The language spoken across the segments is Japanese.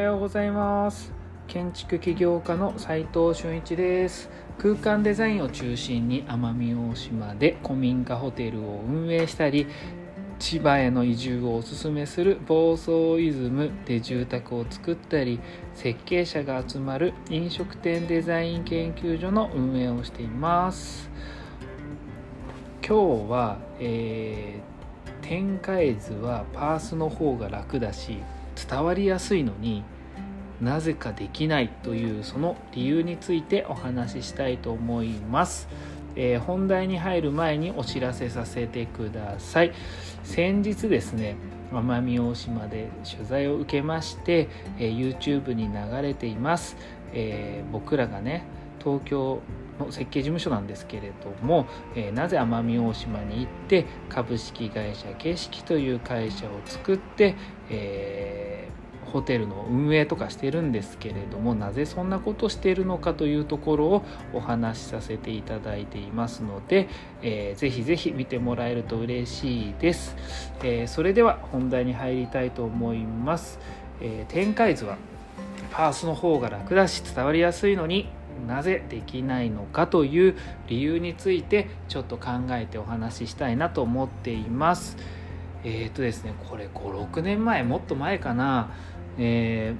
ようございます。建築起業家の斉藤俊一です。空間デザインを中心に奄美大島で古民家ホテルを運営したり千葉への移住をおすすめする房総イズムで住宅を作ったり設計者が集まる飲食店デザイン研究所の運営をしています。今日は、えー、展開図はパースの方が楽だし伝わりやすいのになぜかできないというその理由についてお話ししたいと思います、えー、本題に入る前にお知らせさせてください。先日ですね奄美大島で取材を受けまして、えー、YouTube に流れています、えー、僕らがね東京の設計事務所なんですけれども、えー、なぜ奄美大島に行って株式会社景色という会社を作って、えー、ホテルの運営とかしてるんですけれどもなぜそんなことしているのかというところをお話しさせていただいていますので、えー、ぜひぜひ見てもらえると嬉しいです、えー、それでは本題に入りたいと思います、えー、展開図はパースの方が楽だし伝わりやすいのになぜできないのかという理由についてちょっと考えてお話ししたいなと思っています。えっ、ー、とですねこれ56年前もっと前かな、え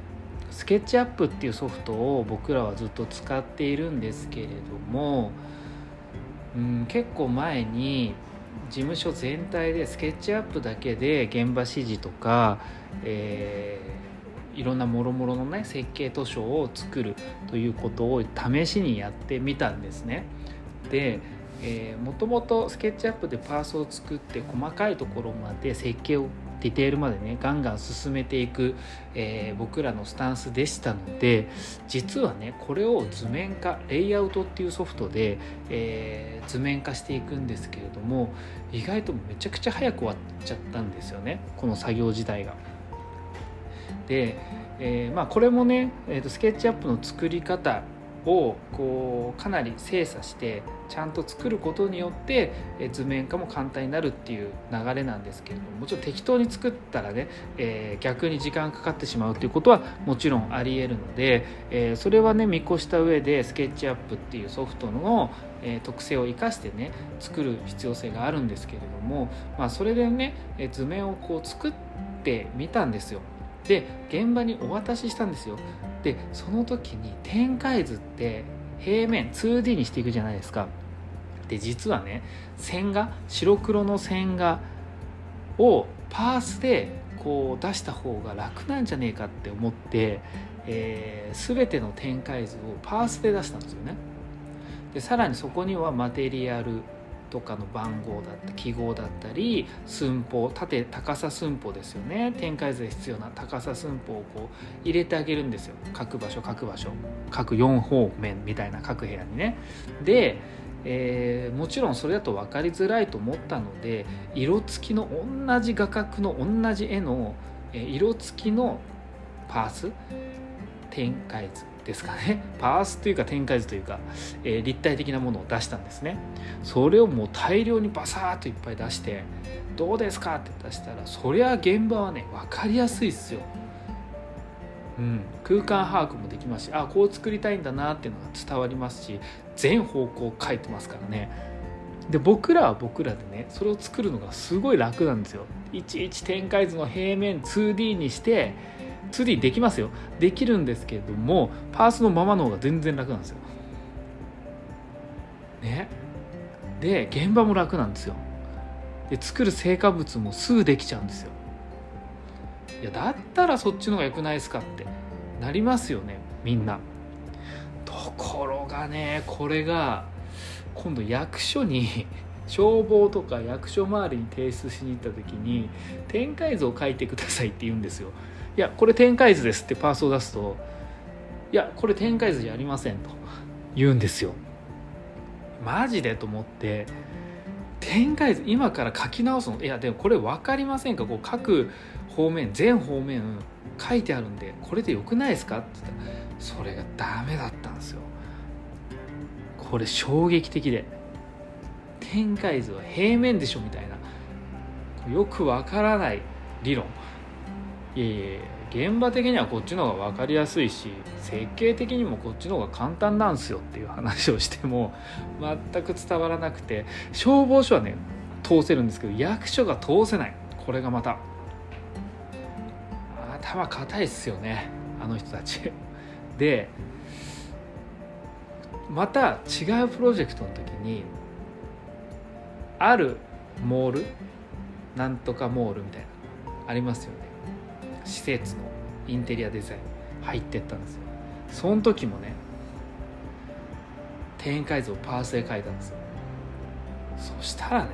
ー、スケッチアップっていうソフトを僕らはずっと使っているんですけれども、うん、結構前に事務所全体でスケッチアップだけで現場指示とか、えーいろんなもろもろのね設計図書を作るということを試しにやってみたんですね。でもともとスケッチアップでパースを作って細かいところまで設計をディテールまでねガンガン進めていく、えー、僕らのスタンスでしたので実はねこれを図面化レイアウトっていうソフトで、えー、図面化していくんですけれども意外とめちゃくちゃ早く終わっちゃったんですよねこの作業自体が。で、えー、まあ、これもね、えーと、スケッチアップの作り方をこうかなり精査してちゃんと作ることによって図面化も簡単になるっていう流れなんですけれどももちろん適当に作ったらね、えー、逆に時間かかってしまうということはもちろんありえるので、えー、それはね見越した上でスケッチアップっていうソフトの、えー、特性を生かしてね作る必要性があるんですけれども、まあ、それでね図面をこう作ってみたんですよ。で現場にお渡ししたんですよ。でその時に展開図って平面 2D にしていくじゃないですか。で実はね線画白黒の線画をパースでこう出した方が楽なんじゃねえかって思って、えー、全ての展開図をパースで出したんですよね。でさらにそこにはマテリアルとかの番号だった記号だったり寸法縦高さ寸法ですよね。展開図で必要な高さ寸法をこう入れてあげるんですよ。各場所各場所。各4方面みたいな各部屋にね。でえー、もちろんそれだと分かりづらいと思ったので色付きの同じ画角の同じ絵の、え色付きのパース展開図。ですかね。パースというか展開図というか、えー、立体的なものを出したんですね。それをもう大量にバサーッといっぱい出してどうですかって出したらそりゃ現場はね分かりやすいっすよ。うん、空間把握もできますしあこう作りたいんだなっていうのが伝わりますし全方向書いてますからね。で僕らは僕らでねそれを作るのがすごい楽なんですよ。いちいち展開図の平面 2D にして 2D できますよ。できるんですけれどもパースのままの方が全然楽なんですよ。ね。で現場も楽なんですよ。で作る成果物もすぐできちゃうんですよ。いやだったらそっちの方が良くないですかってなりますよね。みんな。ところがねこれが今度役所に 消防とか役所周りに提出しに行った時に展開図を書いてくださいって言うんですよ。いやこれ展開図ですってパースを出すといやこれ展開図じゃありませんと言うんですよ。マジでと思って展開図今から書き直すの？いやでもこれ分かりませんか？こう各方面全方面書いてあるんでこれでよくないですか？って言ったらそれがダメだったんですよ。これ衝撃的で展開図は平面でしょみたいな。よくわからない理論。いやいや現場的にはこっちの方が分かりやすいし設計的にもこっちの方が簡単なんすよっていう話をしても 全く伝わらなくて消防署はね通せるんですけど役所が通せない。これがまた頭固いっすよねあの人たち。でまた違うプロジェクトの時にあるモールなんとかモールみたいなありますよね。施設のインテリアデザイン入ってったんですよ。その時もね展開図をパースで書いたんですよ。そしたらね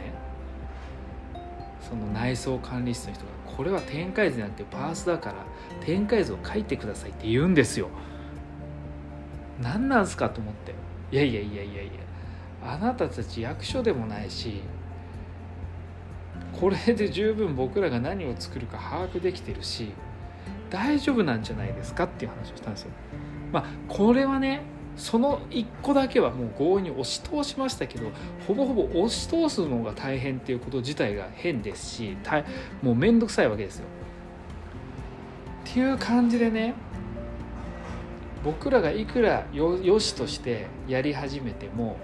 その内装管理室の人がこれは展開図じゃなくてパースだから展開図を書いてくださいって言うんですよ。何なんすかと思って。いやいやいやいやいやあなたたち役所でもないしこれで十分僕らが何を作るか把握できてるし大丈夫なんじゃないですかっていう話をしたんですよ。まあこれはねその1個だけはもう強引に押し通しましたけどほぼほぼ押し通すのが大変っていうこと自体が変ですしもう面倒くさいわけですよ。っていう感じでね僕らがいくらよよしとしてやり始めても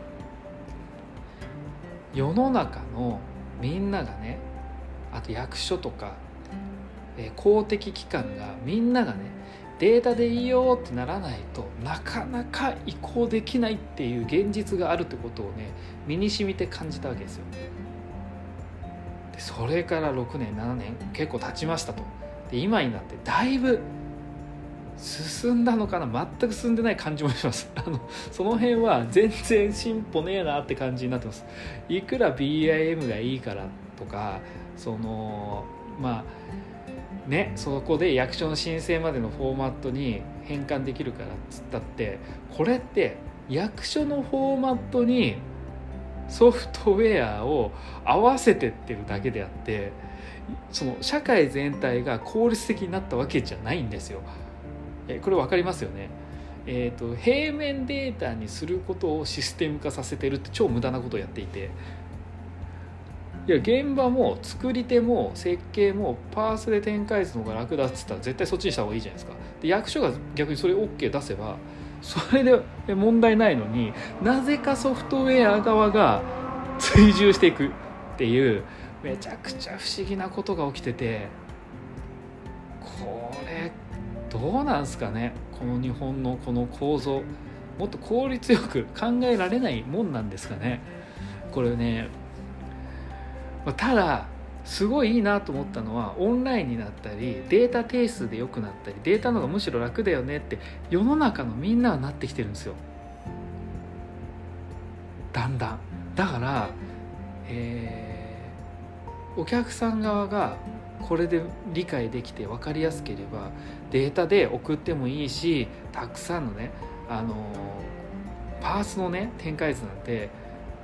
世の中のみんながねあと役所とか、えー、公的機関がみんながねデータでいいよってならないとなかなか移行できないっていう現実があるってことをね身に染みて感じたわけですよ。でそれから6年7年結構経ちましたと。で今になってだいぶ進んだのかな？全く進んでない感じもします。あのその辺は全然進歩ねえなって感じになってます。いくら BIM がいいからとかそのまあねそこで役所の申請までのフォーマットに変換できるからっつったってこれって役所のフォーマットにソフトウェアを合わせてってるだけであってその社会全体が効率的になったわけじゃないんですよ。えこれ分かりますよね。えーと、平面データにすることをシステム化させてるって超無駄なことをやっていて。いや現場も作り手も設計もパースで展開図の方が楽だっつったら絶対そっちにした方がいいじゃないですか。で役所が逆にそれ OK 出せばそれで問題ないのになぜかソフトウェア側が追従していくっていうめちゃくちゃ不思議なことが起きてて。これどうなんすかねこの日本のこの構造。もっと効率よく考えられないもんなんですかね。これねただすごいいいなと思ったのはオンラインになったりデータ定数で良くなったりデータの方がむしろ楽だよねって世の中のみんなはなってきてるんですよ。だんだん。だから、えー、お客さん側がこれで理解できて分かりやすければデータで送ってもいいしたくさんのねあのパースのね展開図なんて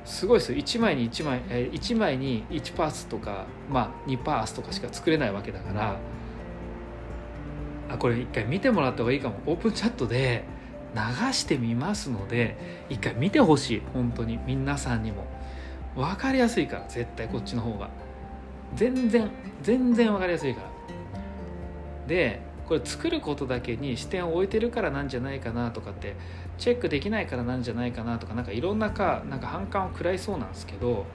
すごいですよ。1枚に1枚、え1枚に1パースとか、まあ、2パースとかしか作れないわけだからあこれ一回見てもらった方がいいかも。オープンチャットで流してみますので一回見てほしい。本当に。皆さんにも。分かりやすいから絶対こっちの方が。全然全然分かりやすいから。でこれ作ることだけに視点を置いてるからなんじゃないかなとかってチェックできないからなんじゃないかなとかなんかいろんなかなんか反感を食らいそうなんですけど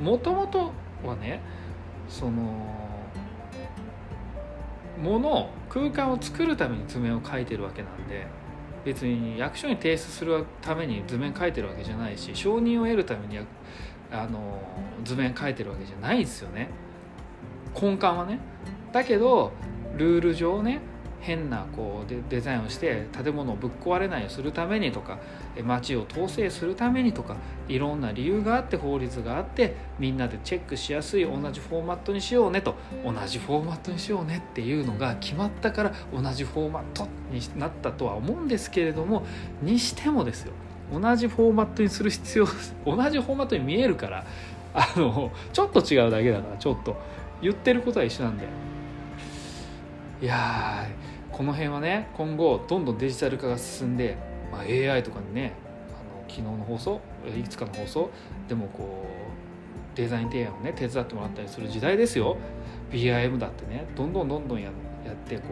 もともとはねそのもの空間を作るために図面を描いてるわけなんで別に役所に提出するために図面描いてるわけじゃないし承認を得るためにあの図面描いてるわけじゃないですよね。根幹はね。だけどルール上ね変なこうデデザインをして建物をぶっ壊れないようにするためにとか街を統制するためにとかいろんな理由があって法律があってみんなでチェックしやすい同じフォーマットにしようねと同じフォーマットにしようねっていうのが決まったから同じフォーマットになったとは思うんですけれどもにしてもですよ。同じフォーマットにする必要 同じフォーマットに見えるからあのちょっと違うだけだからちょっと。言ってることは一緒なんで。いやこの辺はね今後どんどんデジタル化が進んで、まあ、AI とかにねあの昨日の放送いくつかの放送でもこうデザイン提案をね手伝ってもらったりする時代ですよ。BIM だってねどんどんどんどんややってこ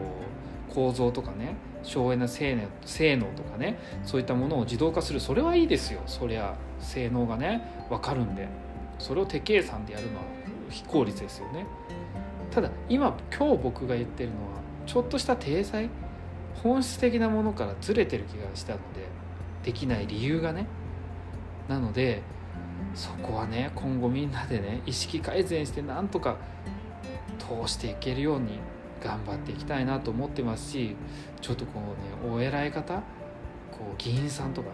う構造とかね省エネ性能性能とかねそういったものを自動化する。それはいいですよ。そりゃ性能がね分かるんで。それを手計算でやるのは非効率ですよね。ただ今今日僕が言ってるのはちょっとした体裁本質的なものからずれてる気がしたのでできない理由がね。なのでそこはね今後みんなでね意識改善してなんとか通していけるように頑張っていきたいなと思ってますしちょっとこうねお偉い方こう議員さんとか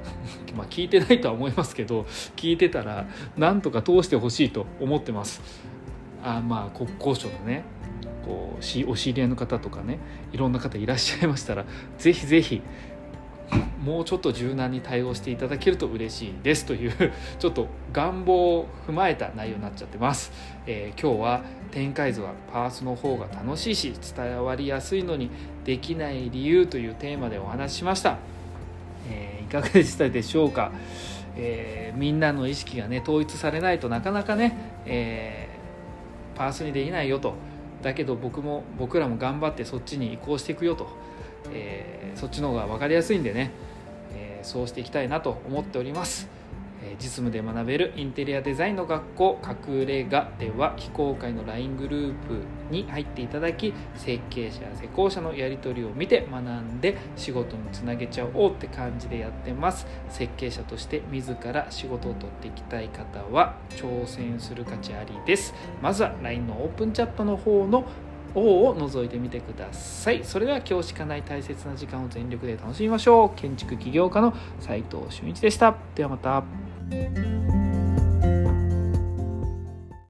まあ聞いてないとは思いますけど聞いてたらなんとか通してほしいと思ってます。あまあ国交省のねこうお知り合いの方とかねいろんな方いらっしゃいましたらぜひぜひもうちょっと柔軟に対応していただけると嬉しいですという ちょっと願望を踏まえた内容になっちゃってます、えー、今日は展開図はパースの方が楽しいし伝わりやすいのにできない理由というテーマでお話ししました、えー、いかがでしたでしょうか、えー、みんなの意識がね統一されないとなかなかね、えパースにできないよと。だけど僕も僕らも頑張ってそっちに移行していくよと。えー、そっちの方が分かりやすいんでね、そうしていきたいなと思っております、え、実務で学べるインテリアデザインの学校隠れ家では非公開の LINE グループに入っていただき設計者や施工者のやり取りを見て学んで仕事につなげちゃおうって感じでやってます。設計者として自ら仕事を取っていきたい方は挑戦する価値ありです。まずは LINE のオープンチャットの方の王を覗いてみてください。それでは今日しかない大切な時間を全力で楽しみましょう。建築起業家の斉藤俊一でした。ではまた。